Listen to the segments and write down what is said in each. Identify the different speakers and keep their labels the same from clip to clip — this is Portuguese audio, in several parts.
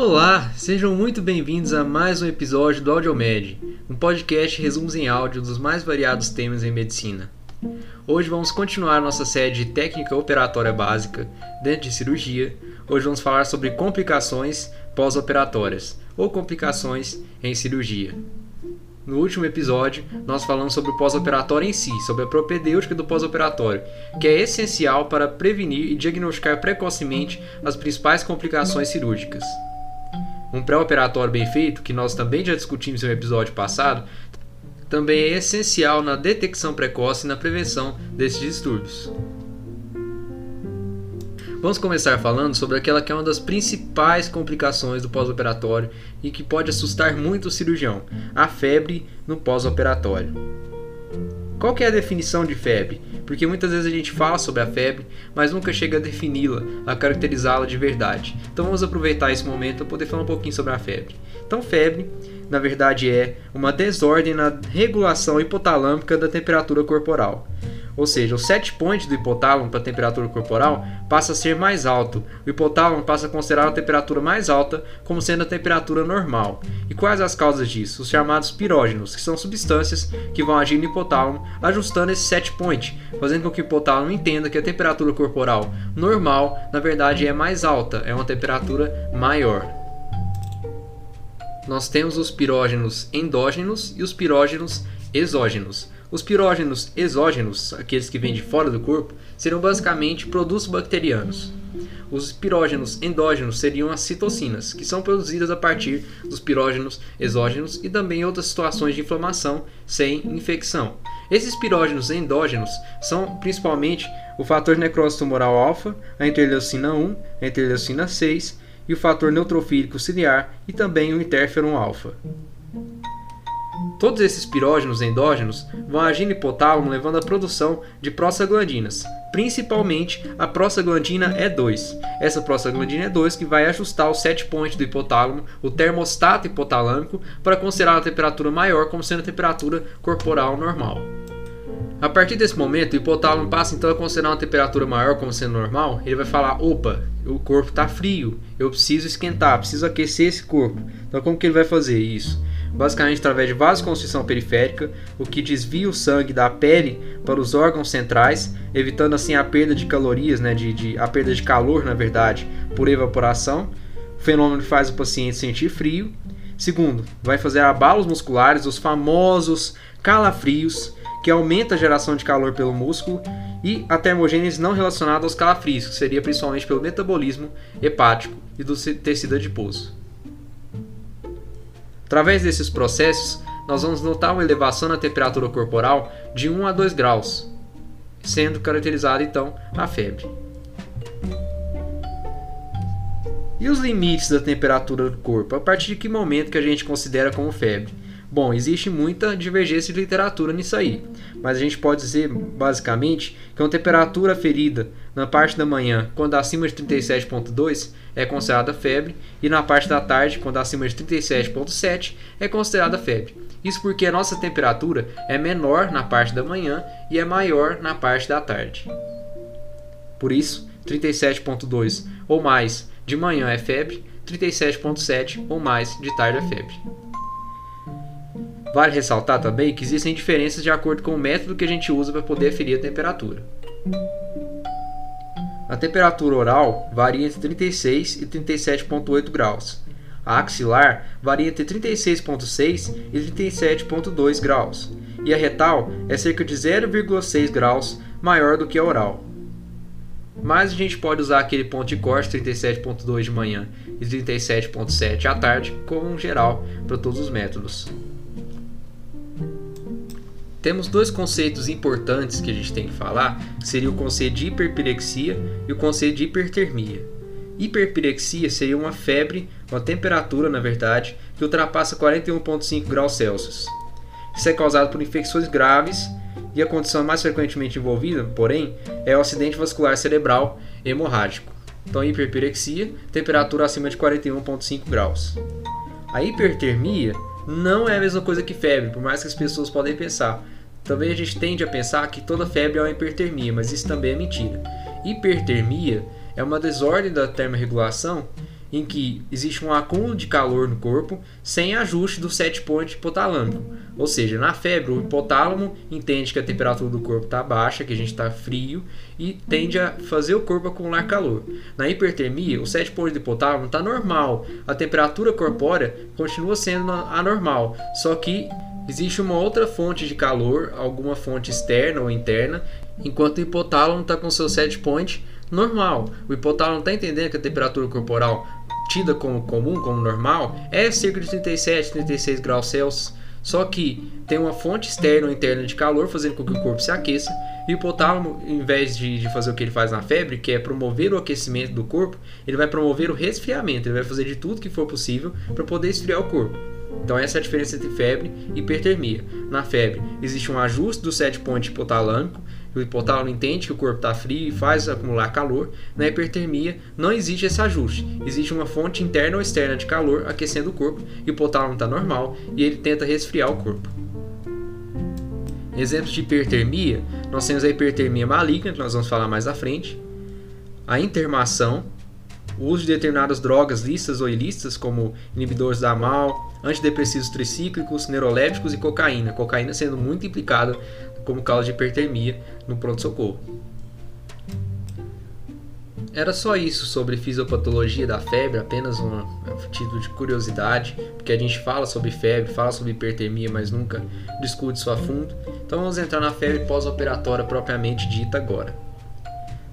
Speaker 1: Olá, sejam muito bem-vindos a mais um episódio do AudioMed, um podcast resumos em áudio dos mais variados temas em medicina. Hoje vamos continuar nossa série de técnica operatória básica dentro de cirurgia. Hoje vamos falar sobre complicações pós-operatórias ou complicações em cirurgia. No último episódio, nós falamos sobre o pós-operatório em si, sobre a propedêutica do pós-operatório, que é essencial para prevenir e diagnosticar precocemente as principais complicações cirúrgicas. Um pré-operatório bem feito, que nós também já discutimos em um episódio passado, também é essencial na detecção precoce e na prevenção desses distúrbios. Vamos começar falando sobre aquela que é uma das principais complicações do pós-operatório e que pode assustar muito o cirurgião, a febre no pós-operatório. Qual é a definição de febre? Porque muitas vezes a gente fala sobre a febre, mas nunca chega a defini-la, a caracterizá-la de verdade. Então vamos aproveitar esse momento para poder falar um pouquinho sobre a febre. Então febre, na verdade, é uma desordem na regulação hipotalâmica da temperatura corporal. Ou seja, o set point do hipotálamo para a temperatura corporal passa a ser mais alto. O hipotálamo passa a considerar a temperatura mais alta como sendo a temperatura normal. E quais as causas disso? Os chamados pirógenos, que são substâncias que vão agir no hipotálamo, ajustando esse set point, fazendo com que o hipotálamo entenda que a temperatura corporal normal, na verdade, é mais alta, é uma temperatura maior. Nós temos os pirógenos endógenos e os pirógenos exógenos. Os pirógenos exógenos, aqueles que vêm de fora do corpo, seriam basicamente produtos bacterianos. Os pirógenos endógenos seriam as citocinas, que são produzidas a partir dos pirógenos exógenos e também outras situações de inflamação sem infecção. Esses pirógenos endógenos são principalmente o fator necrose tumoral alfa, a interleucina 1, a interleucina 6 e o fator neutrofílico ciliar e também o interferon alfa. Todos esses pirógenos endógenos vão agir no hipotálamo levando à produção de prostaglandinas, principalmente a prostaglandina E2. Essa prostaglandina E2 que vai ajustar o set point do hipotálamo, o termostato hipotalâmico, para considerar a temperatura maior como sendo a temperatura corporal normal. A partir desse momento, o hipotálamo passa então a considerar uma temperatura maior como sendo normal. Ele vai falar: opa, o corpo está frio, eu preciso esquentar, preciso aquecer esse corpo. Então, como que ele vai fazer isso? Basicamente através de vasoconstrição periférica, o que desvia o sangue da pele para os órgãos centrais, evitando assim a perda de calorias, né, de, de a perda de calor, na verdade, por evaporação. O fenômeno faz o paciente sentir frio. Segundo, vai fazer abalos musculares, os famosos calafrios, que aumenta a geração de calor pelo músculo, e a termogênese não relacionada aos calafrios, que seria principalmente pelo metabolismo hepático e do tecido adiposo. Através desses processos, nós vamos notar uma elevação na temperatura corporal de 1 a 2 graus, sendo caracterizada então a febre. E os limites da temperatura do corpo? A partir de que momento que a gente considera como febre? Bom, existe muita divergência de literatura nisso aí, mas a gente pode dizer basicamente que uma temperatura ferida na parte da manhã, quando acima de 37,2, é considerada febre, e na parte da tarde, quando acima de 37,7, é considerada febre. Isso porque a nossa temperatura é menor na parte da manhã e é maior na parte da tarde. Por isso, 37,2 ou mais de manhã é febre, 37,7 ou mais de tarde é febre. Vale ressaltar também que existem diferenças de acordo com o método que a gente usa para poder aferir a temperatura. A temperatura oral varia entre 36 e 37,8 graus. A axilar varia entre 36,6 e 37,2 graus. E a retal é cerca de 0,6 graus maior do que a oral. Mas a gente pode usar aquele ponto de corte 37,2 de manhã e 37,7 à tarde como um geral para todos os métodos. Temos dois conceitos importantes que a gente tem que falar, que seria o conceito de hiperpirexia e o conceito de hipertermia. Hiperpirexia seria uma febre, uma temperatura, na verdade, que ultrapassa 41,5 graus Celsius. Isso é causado por infecções graves e a condição mais frequentemente envolvida, porém, é o acidente vascular cerebral hemorrágico. Então, hiperpirexia, temperatura acima de 41,5 graus. A hipertermia não é a mesma coisa que febre, por mais que as pessoas podem pensar. Também a gente tende a pensar que toda febre é uma hipertermia, mas isso também é mentira. Hipertermia é uma desordem da termorregulação em que existe um acúmulo de calor no corpo sem ajuste do set point hipotalâmico. Ou seja, na febre, o hipotálamo entende que a temperatura do corpo está baixa, que a gente está frio, e tende a fazer o corpo acumular calor. Na hipertermia, o set point do hipotálamo está normal, a temperatura corpórea continua sendo anormal, só que existe uma outra fonte de calor, alguma fonte externa ou interna, enquanto o hipotálamo está com seu set point normal. O hipotálamo está entendendo que a temperatura corporal tida como comum, como normal, é cerca de 37, 36 graus Celsius. Só que tem uma fonte externa ou interna de calor fazendo com que o corpo se aqueça. E o hipotálamo, em vez de, de fazer o que ele faz na febre, que é promover o aquecimento do corpo, ele vai promover o resfriamento. Ele vai fazer de tudo que for possível para poder esfriar o corpo. Então essa é a diferença entre febre e hipertermia. Na febre existe um ajuste do set point hipotalâmico o hipotálamo entende que o corpo está frio e faz acumular calor. Na hipertermia, não existe esse ajuste. Existe uma fonte interna ou externa de calor aquecendo o corpo, e o hipotálamo está normal e ele tenta resfriar o corpo. Exemplos de hipertermia, nós temos a hipertermia maligna, que nós vamos falar mais à frente, a intermação, o uso de determinadas drogas listas ou ilícitas, como inibidores da MAL, antidepressivos tricíclicos, neurolépticos e cocaína. Cocaína sendo muito implicada como causa de hipertermia no pronto-socorro. Era só isso sobre fisiopatologia da febre, apenas um, um título de curiosidade, porque a gente fala sobre febre, fala sobre hipertermia, mas nunca discute isso a fundo. Então vamos entrar na febre pós-operatória propriamente dita agora.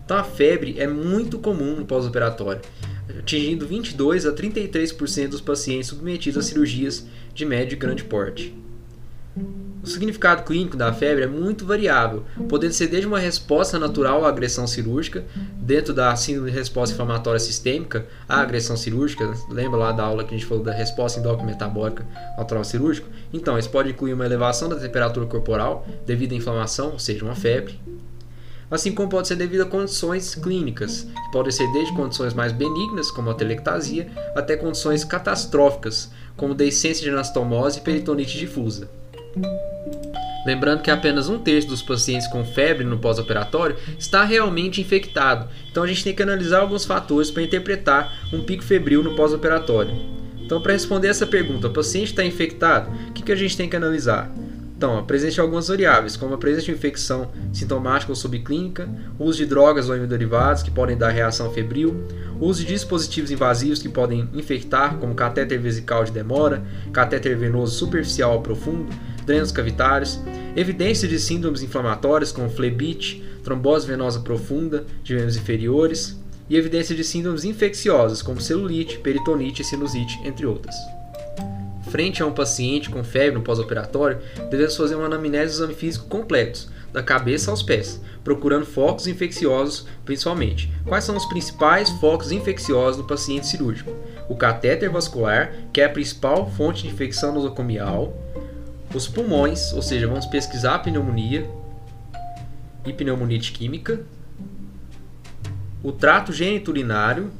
Speaker 1: Então a febre é muito comum no pós-operatório, atingindo 22 a 33% dos pacientes submetidos a cirurgias de médio e grande porte. O significado clínico da febre é muito variável, podendo ser desde uma resposta natural à agressão cirúrgica, dentro da síndrome de resposta inflamatória sistêmica à agressão cirúrgica, lembra lá da aula que a gente falou da resposta endócrina metabólica ao trauma cirúrgico? Então, isso pode incluir uma elevação da temperatura corporal devido à inflamação, ou seja, uma febre, assim como pode ser devido a condições clínicas, que podem ser desde condições mais benignas, como a telectasia, até condições catastróficas, como deiscência de anastomose e peritonite difusa. Lembrando que apenas um terço dos pacientes com febre no pós-operatório está realmente infectado, então a gente tem que analisar alguns fatores para interpretar um pico febril no pós-operatório. Então, para responder essa pergunta, o paciente está infectado, o que, que a gente tem que analisar? Então, de algumas variáveis, como a presença de infecção sintomática ou subclínica, uso de drogas ou hemoderivados que podem dar reação febril, uso de dispositivos invasivos que podem infectar, como catéter vesical de demora, catéter venoso superficial ou profundo, drenos cavitários, evidência de síndromes inflamatórias como flebite, trombose venosa profunda de membros inferiores e evidência de síndromes infecciosas como celulite, peritonite e sinusite, entre outras. Frente a um paciente com febre no pós-operatório, devemos fazer uma anamnese do exame físico completo, da cabeça aos pés, procurando focos infecciosos principalmente. Quais são os principais focos infecciosos no paciente cirúrgico? O catéter vascular, que é a principal fonte de infecção nosocomial, os pulmões, ou seja, vamos pesquisar a pneumonia e pneumonite química, o trato geniturinário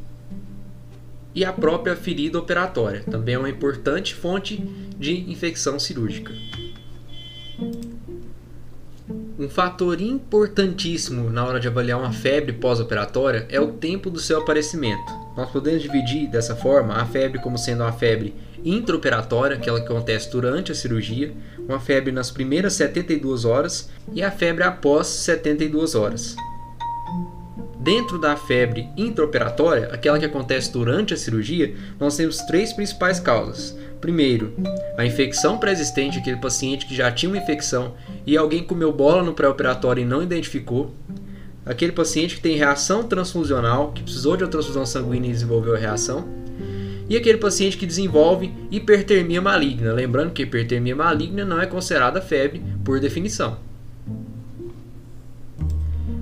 Speaker 1: e a própria ferida operatória, também é uma importante fonte de infecção cirúrgica. Um fator importantíssimo na hora de avaliar uma febre pós-operatória é o tempo do seu aparecimento. Nós podemos dividir dessa forma a febre como sendo uma febre intraoperatória, aquela que acontece durante a cirurgia, uma febre nas primeiras 72 horas e a febre após 72 horas. Dentro da febre intraoperatória, aquela que acontece durante a cirurgia, nós temos três principais causas. Primeiro, a infecção pré-existente, aquele paciente que já tinha uma infecção e alguém comeu bola no pré-operatório e não identificou. Aquele paciente que tem reação transfusional, que precisou de uma transfusão sanguínea e desenvolveu a reação e aquele paciente que desenvolve hipertermia maligna. Lembrando que hipertermia maligna não é considerada febre por definição.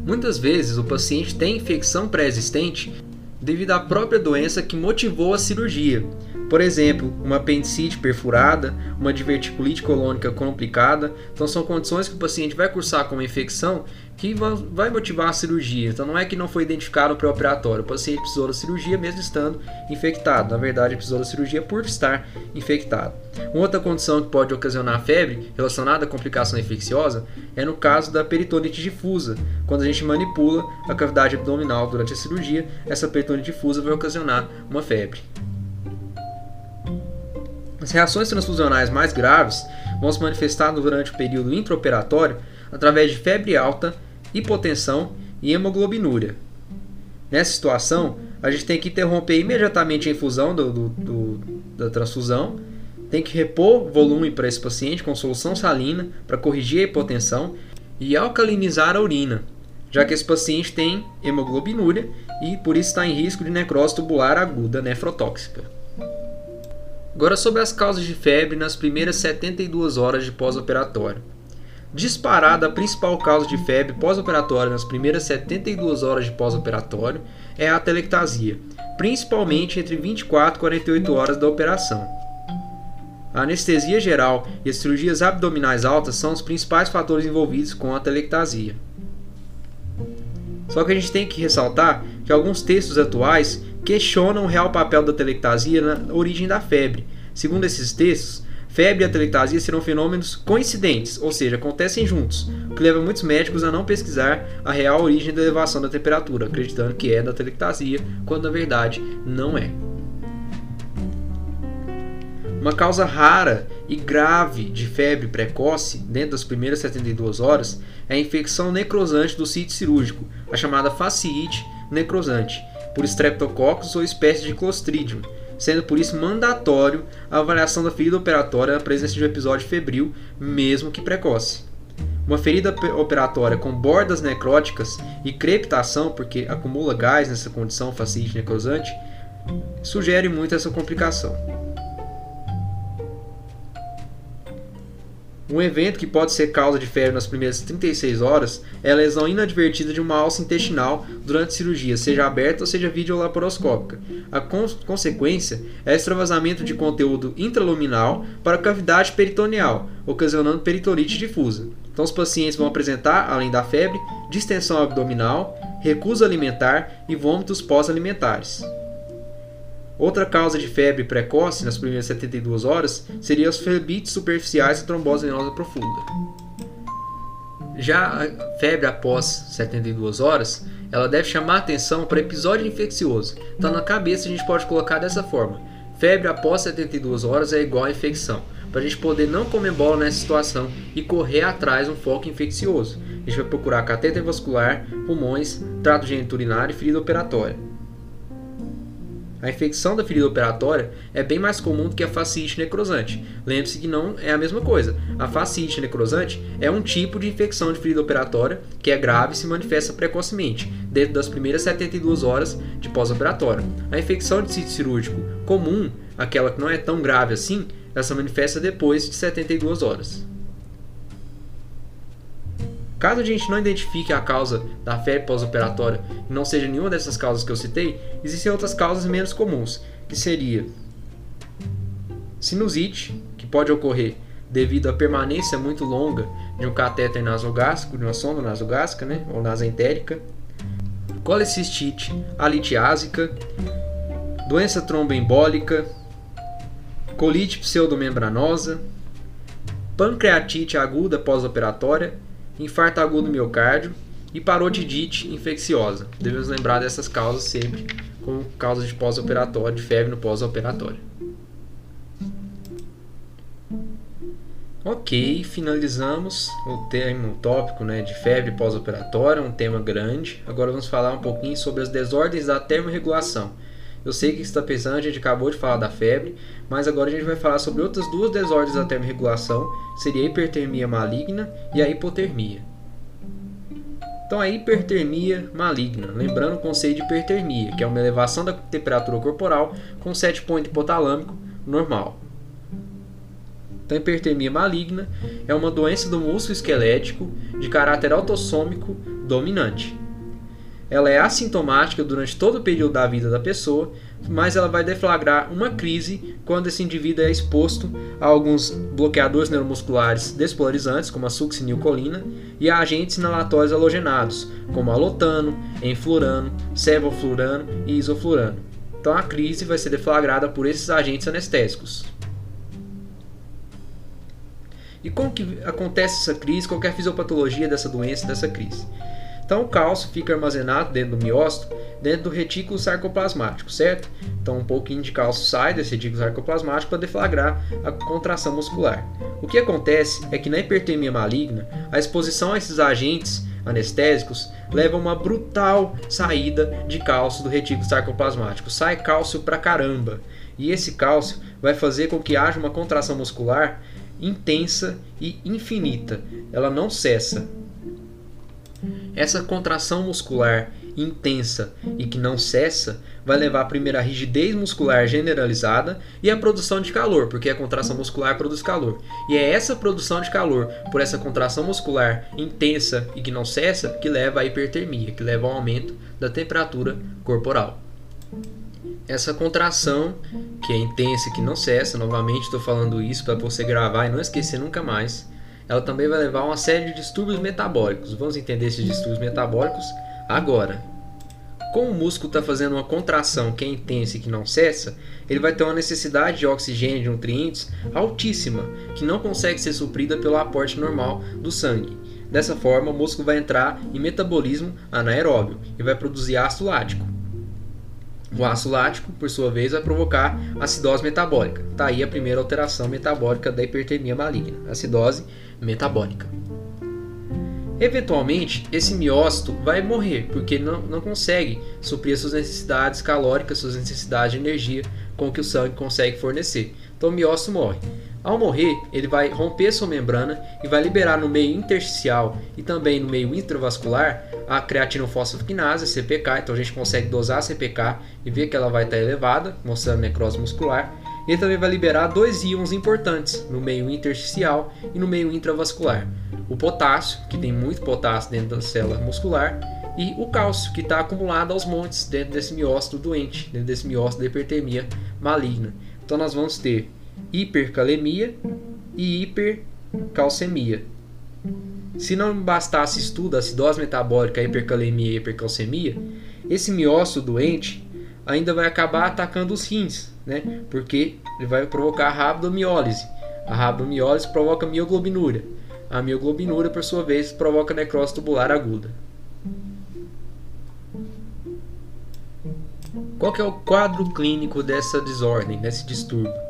Speaker 1: Muitas vezes o paciente tem infecção pré-existente devido à própria doença que motivou a cirurgia. Por exemplo, uma apendicite perfurada, uma diverticulite colônica complicada. Então são condições que o paciente vai cursar com uma infecção que vai motivar a cirurgia. Então não é que não foi identificado o pré-operatório. O paciente precisou da cirurgia mesmo estando infectado. Na verdade, precisou da cirurgia por estar infectado. Uma outra condição que pode ocasionar febre relacionada à complicação infecciosa é no caso da peritonite difusa. Quando a gente manipula a cavidade abdominal durante a cirurgia, essa peritonite difusa vai ocasionar uma febre. As reações transfusionais mais graves vão se manifestar durante o período intraoperatório através de febre alta, hipotensão e hemoglobinúria. Nessa situação, a gente tem que interromper imediatamente a infusão do, do, do, da transfusão, tem que repor volume para esse paciente com solução salina para corrigir a hipotensão e alcalinizar a urina, já que esse paciente tem hemoglobinúria e por isso está em risco de necrose tubular aguda nefrotóxica. Agora sobre as causas de febre nas primeiras 72 horas de pós-operatório. Disparada, a principal causa de febre pós-operatória nas primeiras 72 horas de pós-operatório é a atelectasia, principalmente entre 24 e 48 horas da operação. A anestesia geral e as cirurgias abdominais altas são os principais fatores envolvidos com a atelectasia. Só que a gente tem que ressaltar que alguns textos atuais questionam o real papel da telectasia na origem da febre. Segundo esses textos, febre e atelectasia serão fenômenos coincidentes, ou seja, acontecem juntos, o que leva muitos médicos a não pesquisar a real origem da elevação da temperatura, acreditando que é da telectasia, quando na verdade não é. Uma causa rara e grave de febre precoce dentro das primeiras 72 horas é a infecção necrosante do sítio cirúrgico, a chamada fasciite necrosante, por Streptococcus ou espécie de Clostridium, sendo por isso mandatório a avaliação da ferida operatória na presença de um episódio febril, mesmo que precoce. Uma ferida operatória com bordas necróticas e crepitação, porque acumula gás nessa condição fascite necrosante, sugere muito essa complicação. Um evento que pode ser causa de febre nas primeiras 36 horas é a lesão inadvertida de uma alça intestinal durante cirurgia, seja aberta ou seja videolaparoscópica. A cons consequência é extravasamento de conteúdo intraluminal para a cavidade peritoneal, ocasionando peritonite difusa. Então, os pacientes vão apresentar, além da febre, distensão abdominal, recusa alimentar e vômitos pós-alimentares. Outra causa de febre precoce nas primeiras 72 horas seria os flebites superficiais e trombose venosa profunda. Já a febre após 72 horas, ela deve chamar atenção para episódio infeccioso. Então na cabeça a gente pode colocar dessa forma: febre após 72 horas é igual a infecção. Para a gente poder não comer bola nessa situação e correr atrás um foco infeccioso. A gente vai procurar catéter vascular, pulmões, trato geniturinário e ferida operatória. A infecção da ferida operatória é bem mais comum do que a fascite necrosante. Lembre-se que não é a mesma coisa. A fascite necrosante é um tipo de infecção de ferida operatória que é grave e se manifesta precocemente, dentro das primeiras 72 horas de pós-operatório. A infecção de sítio cirúrgico comum, aquela que não é tão grave assim, ela se manifesta depois de 72 horas. Caso a gente não identifique a causa da febre pós-operatória e não seja nenhuma dessas causas que eu citei, existem outras causas menos comuns, que seria sinusite, que pode ocorrer devido à permanência muito longa de um catéter nasogástrico, de uma sonda nasogástrica, né, ou nasentérica, colecistite alitiásica, doença tromboembólica, colite pseudomembranosa, pancreatite aguda pós-operatória infarto agudo do miocárdio e parotidite infecciosa. Devemos lembrar dessas causas sempre como causas de pós-operatório, de febre no pós-operatório. Ok, finalizamos o tema, tópico né, de febre pós-operatória, um tema grande. Agora vamos falar um pouquinho sobre as desordens da termorregulação. Eu sei que está pensando, a gente acabou de falar da febre, mas agora a gente vai falar sobre outras duas desordens da termorregulação, seria a hipertermia maligna e a hipotermia. Então a hipertermia maligna, lembrando o conceito de hipertermia, que é uma elevação da temperatura corporal com set point hipotalâmico normal. Então, a hipertermia maligna é uma doença do músculo esquelético de caráter autossômico dominante. Ela é assintomática durante todo o período da vida da pessoa, mas ela vai deflagrar uma crise quando esse indivíduo é exposto a alguns bloqueadores neuromusculares despolarizantes, como a succinilcolina, e a agentes inalatórios halogenados, como alotano, enflurano, sevoflurano e isoflurano. Então a crise vai ser deflagrada por esses agentes anestésicos. E como que acontece essa crise? Qual é a fisiopatologia dessa doença, dessa crise? Então o cálcio fica armazenado dentro do miócito, dentro do retículo sarcoplasmático, certo? Então um pouquinho de cálcio sai desse retículo sarcoplasmático para deflagrar a contração muscular. O que acontece é que na hipertermia maligna, a exposição a esses agentes anestésicos leva a uma brutal saída de cálcio do retículo sarcoplasmático. Sai cálcio pra caramba. E esse cálcio vai fazer com que haja uma contração muscular intensa e infinita. Ela não cessa. Essa contração muscular intensa e que não cessa vai levar a primeira rigidez muscular generalizada e a produção de calor, porque a contração muscular produz calor. E é essa produção de calor por essa contração muscular intensa e que não cessa que leva à hipertermia, que leva ao aumento da temperatura corporal. Essa contração, que é intensa e que não cessa, novamente estou falando isso para você gravar e não esquecer nunca mais, ela também vai levar a uma série de distúrbios metabólicos. Vamos entender esses distúrbios metabólicos agora. Como o músculo está fazendo uma contração que é intensa e que não cessa, ele vai ter uma necessidade de oxigênio e de nutrientes altíssima, que não consegue ser suprida pelo aporte normal do sangue. Dessa forma, o músculo vai entrar em metabolismo anaeróbio e vai produzir ácido lático. O ácido lático, por sua vez, vai provocar acidose metabólica. Está aí a primeira alteração metabólica da hipertermia maligna, acidose metabólica. Eventualmente, esse miócito vai morrer, porque não, não consegue suprir suas necessidades calóricas, suas necessidades de energia com o que o sangue consegue fornecer. Então o miócito morre. Ao morrer, ele vai romper sua membrana e vai liberar no meio intersticial e também no meio intravascular a creatina fosfoquinase, CPK. Então a gente consegue dosar a CPK e ver que ela vai estar elevada, mostrando necrose muscular. Ele também vai liberar dois íons importantes no meio intersticial e no meio intravascular: o potássio, que tem muito potássio dentro da célula muscular, e o cálcio, que está acumulado aos montes dentro desse miócito doente, dentro desse miócito da hipertermia maligna. Então nós vamos ter hipercalemia e hipercalcemia. Se não bastasse estudo acidose metabólica, hipercalemia e hipercalcemia, esse miócito doente ainda vai acabar atacando os rins, né? Porque ele vai provocar a rabdomiólise. A rabdomiólise provoca mioglobinúria. A mioglobinúria, por sua vez, provoca necrose tubular aguda. Qual é o quadro clínico dessa desordem, desse distúrbio?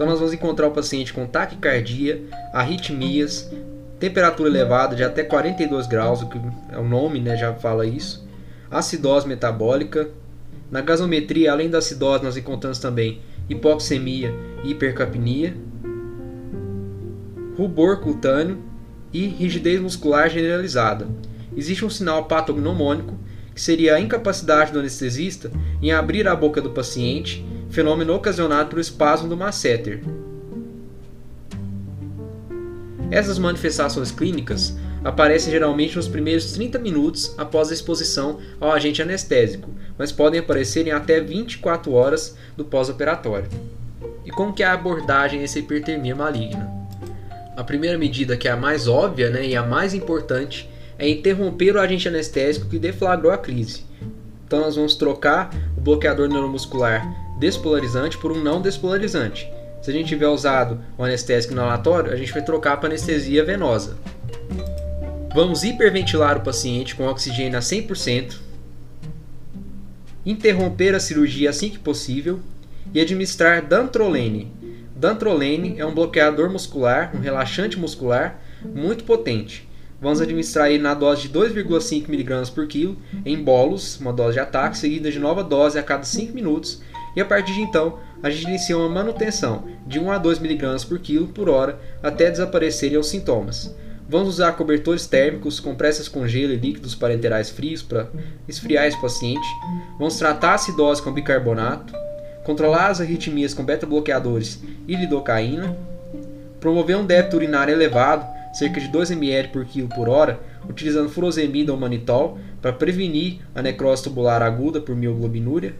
Speaker 1: Então nós vamos encontrar o paciente com taquicardia, arritmias, temperatura elevada de até 42 graus, o que é o nome, né, já fala isso, acidose metabólica. Na gasometria, além da acidose, nós encontramos também hipoxemia e hipercapnia, rubor cutâneo e rigidez muscular generalizada. Existe um sinal patognomônico, que seria a incapacidade do anestesista em abrir a boca do paciente fenômeno ocasionado pelo espasmo do masseter. Essas manifestações clínicas aparecem geralmente nos primeiros 30 minutos após a exposição ao agente anestésico, mas podem aparecer em até 24 horas do pós-operatório. E como que é a abordagem dessa hipertermia maligna? A primeira medida, que é a mais óbvia né, e a mais importante, é interromper o agente anestésico que deflagrou a crise. Então nós vamos trocar o bloqueador neuromuscular despolarizante por um não despolarizante. Se a gente tiver usado o anestésico inalatório, a gente vai trocar para anestesia venosa. Vamos hiperventilar o paciente com oxigênio a 100%, interromper a cirurgia assim que possível e administrar dantrolene. Dantrolene é um bloqueador muscular, um relaxante muscular muito potente. Vamos administrar ele na dose de 2,5 mg por quilo em bolos, uma dose de ataque, seguida de nova dose a cada 5 minutos e a partir de então a gente inicia uma manutenção de 1 a 2 mg por quilo por hora até desaparecerem os sintomas. Vamos usar cobertores térmicos, compressas com gelo e líquidos parenterais frios para esfriar esse paciente. Vamos tratar a acidose com bicarbonato, controlar as arritmias com beta-bloqueadores e lidocaína, promover um débito urinário elevado, cerca de 2 ml por quilo por hora, utilizando furosemida ou manitol, para prevenir a necrose tubular aguda por mioglobinuria.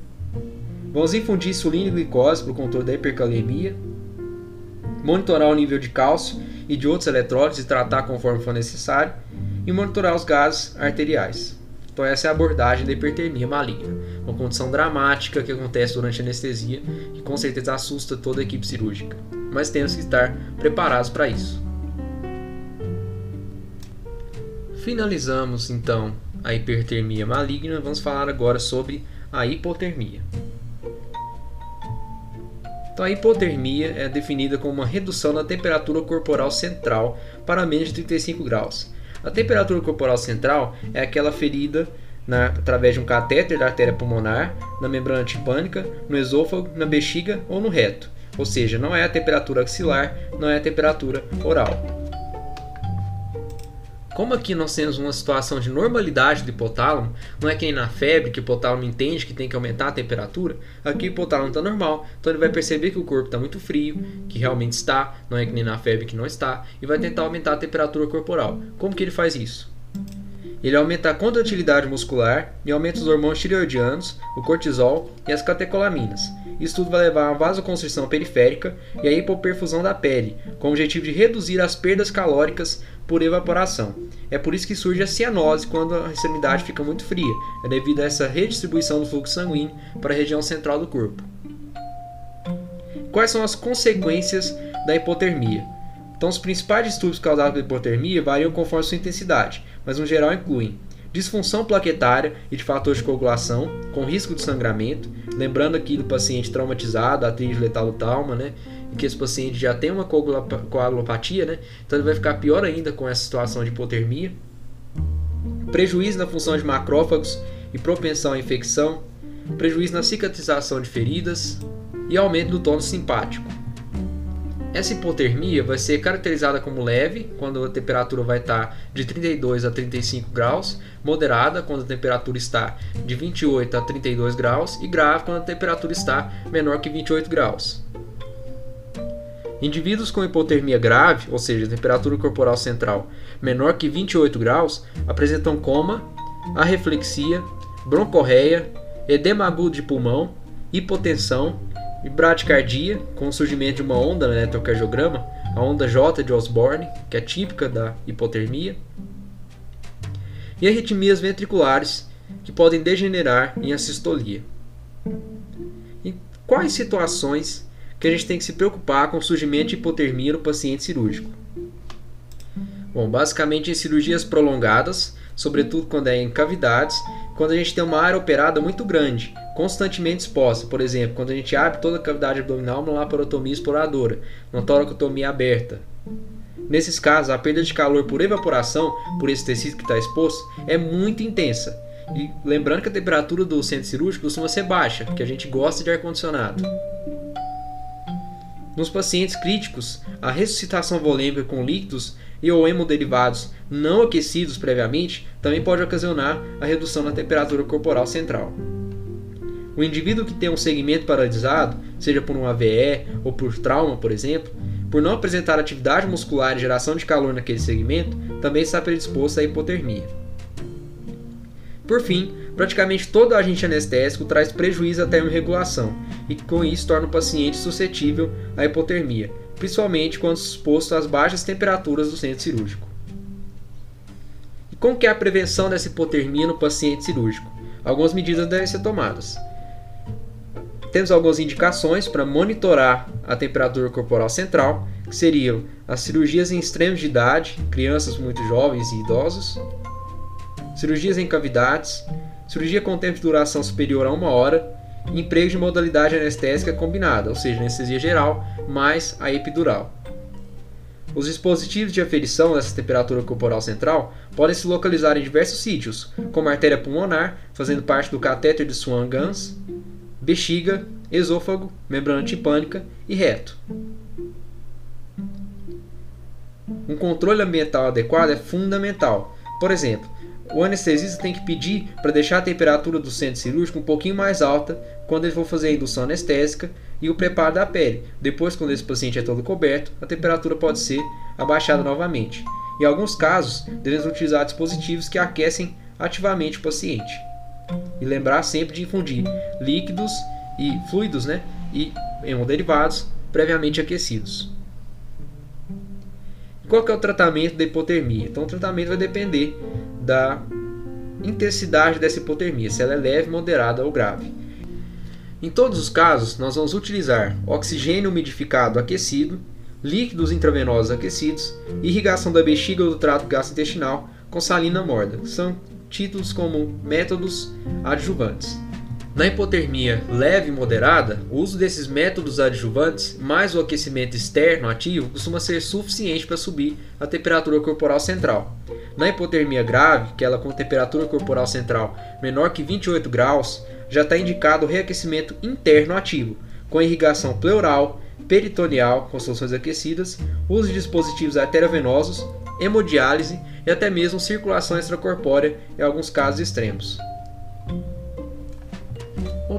Speaker 1: Vamos infundir insulina e glicose para o controle da hipercalemia. Monitorar o nível de cálcio e de outros eletrólitos e tratar conforme for necessário. E monitorar os gases arteriais. Então essa é a abordagem da hipertermia maligna, uma condição dramática que acontece durante a anestesia e com certeza assusta toda a equipe cirúrgica. Mas temos que estar preparados para isso. Finalizamos então a hipertermia maligna, vamos falar agora sobre a hipotermia. Então, a hipotermia é definida como uma redução da temperatura corporal central para menos de 35 graus. A temperatura corporal central é aquela ferida na, através de um catéter da artéria pulmonar, na membrana tipânica, no esôfago, na bexiga ou no reto. Ou seja, não é a temperatura axilar, não é a temperatura oral. Como aqui nós temos uma situação de normalidade do hipotálamo, não é que nem na febre que o hipotálamo entende que tem que aumentar a temperatura, aqui o hipotálamo está normal, então ele vai perceber que o corpo está muito frio, que realmente está, não é que nem na febre que não está, e vai tentar aumentar a temperatura corporal. Como que ele faz isso? Ele aumenta a contratilidade muscular e aumenta os hormônios tireoidianos, o cortisol e as catecolaminas. Isso tudo vai levar a vasoconstrição periférica e a hipoperfusão da pele, com o objetivo de reduzir as perdas calóricas por evaporação. É por isso que surge a cianose quando a extremidade fica muito fria, é devido a essa redistribuição do fluxo sanguíneo para a região central do corpo. Quais são as consequências da hipotermia? Então, os principais distúrbios causados pela hipotermia variam conforme sua intensidade, mas no geral incluem disfunção plaquetária e de fatores de coagulação, com risco de sangramento, lembrando aqui do paciente traumatizado, atriz letal do trauma, né? E que esse paciente já tem uma coagulopatia, né? Então ele vai ficar pior ainda com essa situação de hipotermia. Prejuízo na função de macrófagos e propensão à infecção, prejuízo na cicatrização de feridas e aumento do tônus simpático. Essa hipotermia vai ser caracterizada como leve, quando a temperatura vai estar de 32 a 35 graus, moderada, quando a temperatura está de 28 a 32 graus, e grave, quando a temperatura está menor que 28 graus. Indivíduos com hipotermia grave, ou seja, temperatura corporal central menor que 28 graus, apresentam coma, arreflexia, broncorreia, edema agudo de pulmão, hipotensão, e bradicardia, com o surgimento de uma onda no eletrocardiograma, a onda J de Osborne, que é típica da hipotermia, e arritmias ventriculares, que podem degenerar em assistolia. Em quais situações que a gente tem que se preocupar com o surgimento de hipotermia no paciente cirúrgico? Bom, basicamente em cirurgias prolongadas, sobretudo quando é em cavidades, quando a gente tem uma área operada muito grande, constantemente exposta. Por exemplo, quando a gente abre toda a cavidade abdominal numa laparotomia exploradora, numa toracotomia aberta. Nesses casos, a perda de calor por evaporação, por esse tecido que está exposto, é muito intensa. E lembrando que a temperatura do centro cirúrgico costuma ser baixa, porque a gente gosta de ar-condicionado. Nos pacientes críticos, a ressuscitação volêmica com líquidos e ou hemoderivados não aquecidos previamente também pode ocasionar a redução da temperatura corporal central. O indivíduo que tem um segmento paralisado, seja por um AVE ou por trauma, por exemplo, por não apresentar atividade muscular e geração de calor naquele segmento, também está predisposto à hipotermia. Por fim, praticamente todo agente anestésico traz prejuízo à termorregulação e com isso torna o paciente suscetível à hipotermia, principalmente quando exposto às baixas temperaturas do centro cirúrgico. E como que é a prevenção dessa hipotermia no paciente cirúrgico? Algumas medidas devem ser tomadas. Temos algumas indicações para monitorar a temperatura corporal central, que seriam as cirurgias em extremos de idade, crianças muito jovens e idosos, cirurgias em cavidades, cirurgia com tempo de duração superior a uma hora emprego de modalidade anestésica combinada, ou seja, anestesia geral mais a epidural. Os dispositivos de aferição dessa temperatura corporal central podem se localizar em diversos sítios, como a artéria pulmonar, fazendo parte do catéter de Swan-Ganz, bexiga, esôfago, membrana tipânica e reto. Um controle ambiental adequado é fundamental. Por exemplo, o anestesista tem que pedir para deixar a temperatura do centro cirúrgico um pouquinho mais alta quando ele for fazer a indução anestésica e o preparo da pele. Depois, quando esse paciente é todo coberto, a temperatura pode ser abaixada novamente. Em alguns casos, devemos utilizar dispositivos que aquecem ativamente o paciente. E lembrar sempre de infundir líquidos e fluidos né, e hemoderivados previamente aquecidos. Qual que é o tratamento da hipotermia? Então o tratamento vai depender da intensidade dessa hipotermia, se ela é leve, moderada ou grave. Em todos os casos, nós vamos utilizar oxigênio umidificado aquecido, líquidos intravenosos aquecidos, irrigação da bexiga ou do trato gastrointestinal com salina morda. São títulos como métodos adjuvantes. Na hipotermia leve e moderada, o uso desses métodos adjuvantes, mais o aquecimento externo ativo, costuma ser suficiente para subir a temperatura corporal central. Na hipotermia grave, que ela com temperatura corporal central menor que 28 graus, já está indicado o reaquecimento interno ativo, com irrigação pleural, peritoneal com soluções aquecidas, uso de dispositivos arteriovenosos, hemodiálise e até mesmo circulação extracorpórea em alguns casos extremos.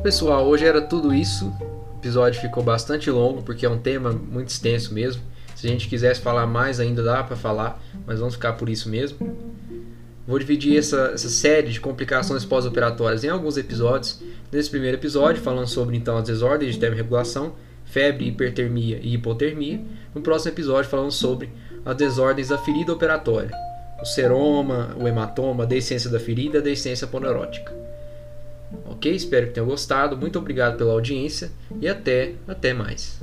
Speaker 1: Pessoal, hoje era tudo isso. O episódio ficou bastante longo porque é um tema muito extenso mesmo. Se a gente quisesse falar mais ainda dá para falar, mas vamos ficar por isso mesmo. Vou dividir essa, essa série de complicações pós-operatórias em alguns episódios. Nesse primeiro episódio, falando sobre então as desordens de termorregulação, febre, hipertermia e hipotermia. No próximo episódio, falando sobre as desordens da ferida operatória, o seroma, o hematoma, a deiscência da ferida, a deiscência poneurótica. Ok? Espero que tenham gostado. Muito obrigado pela audiência e até, até mais.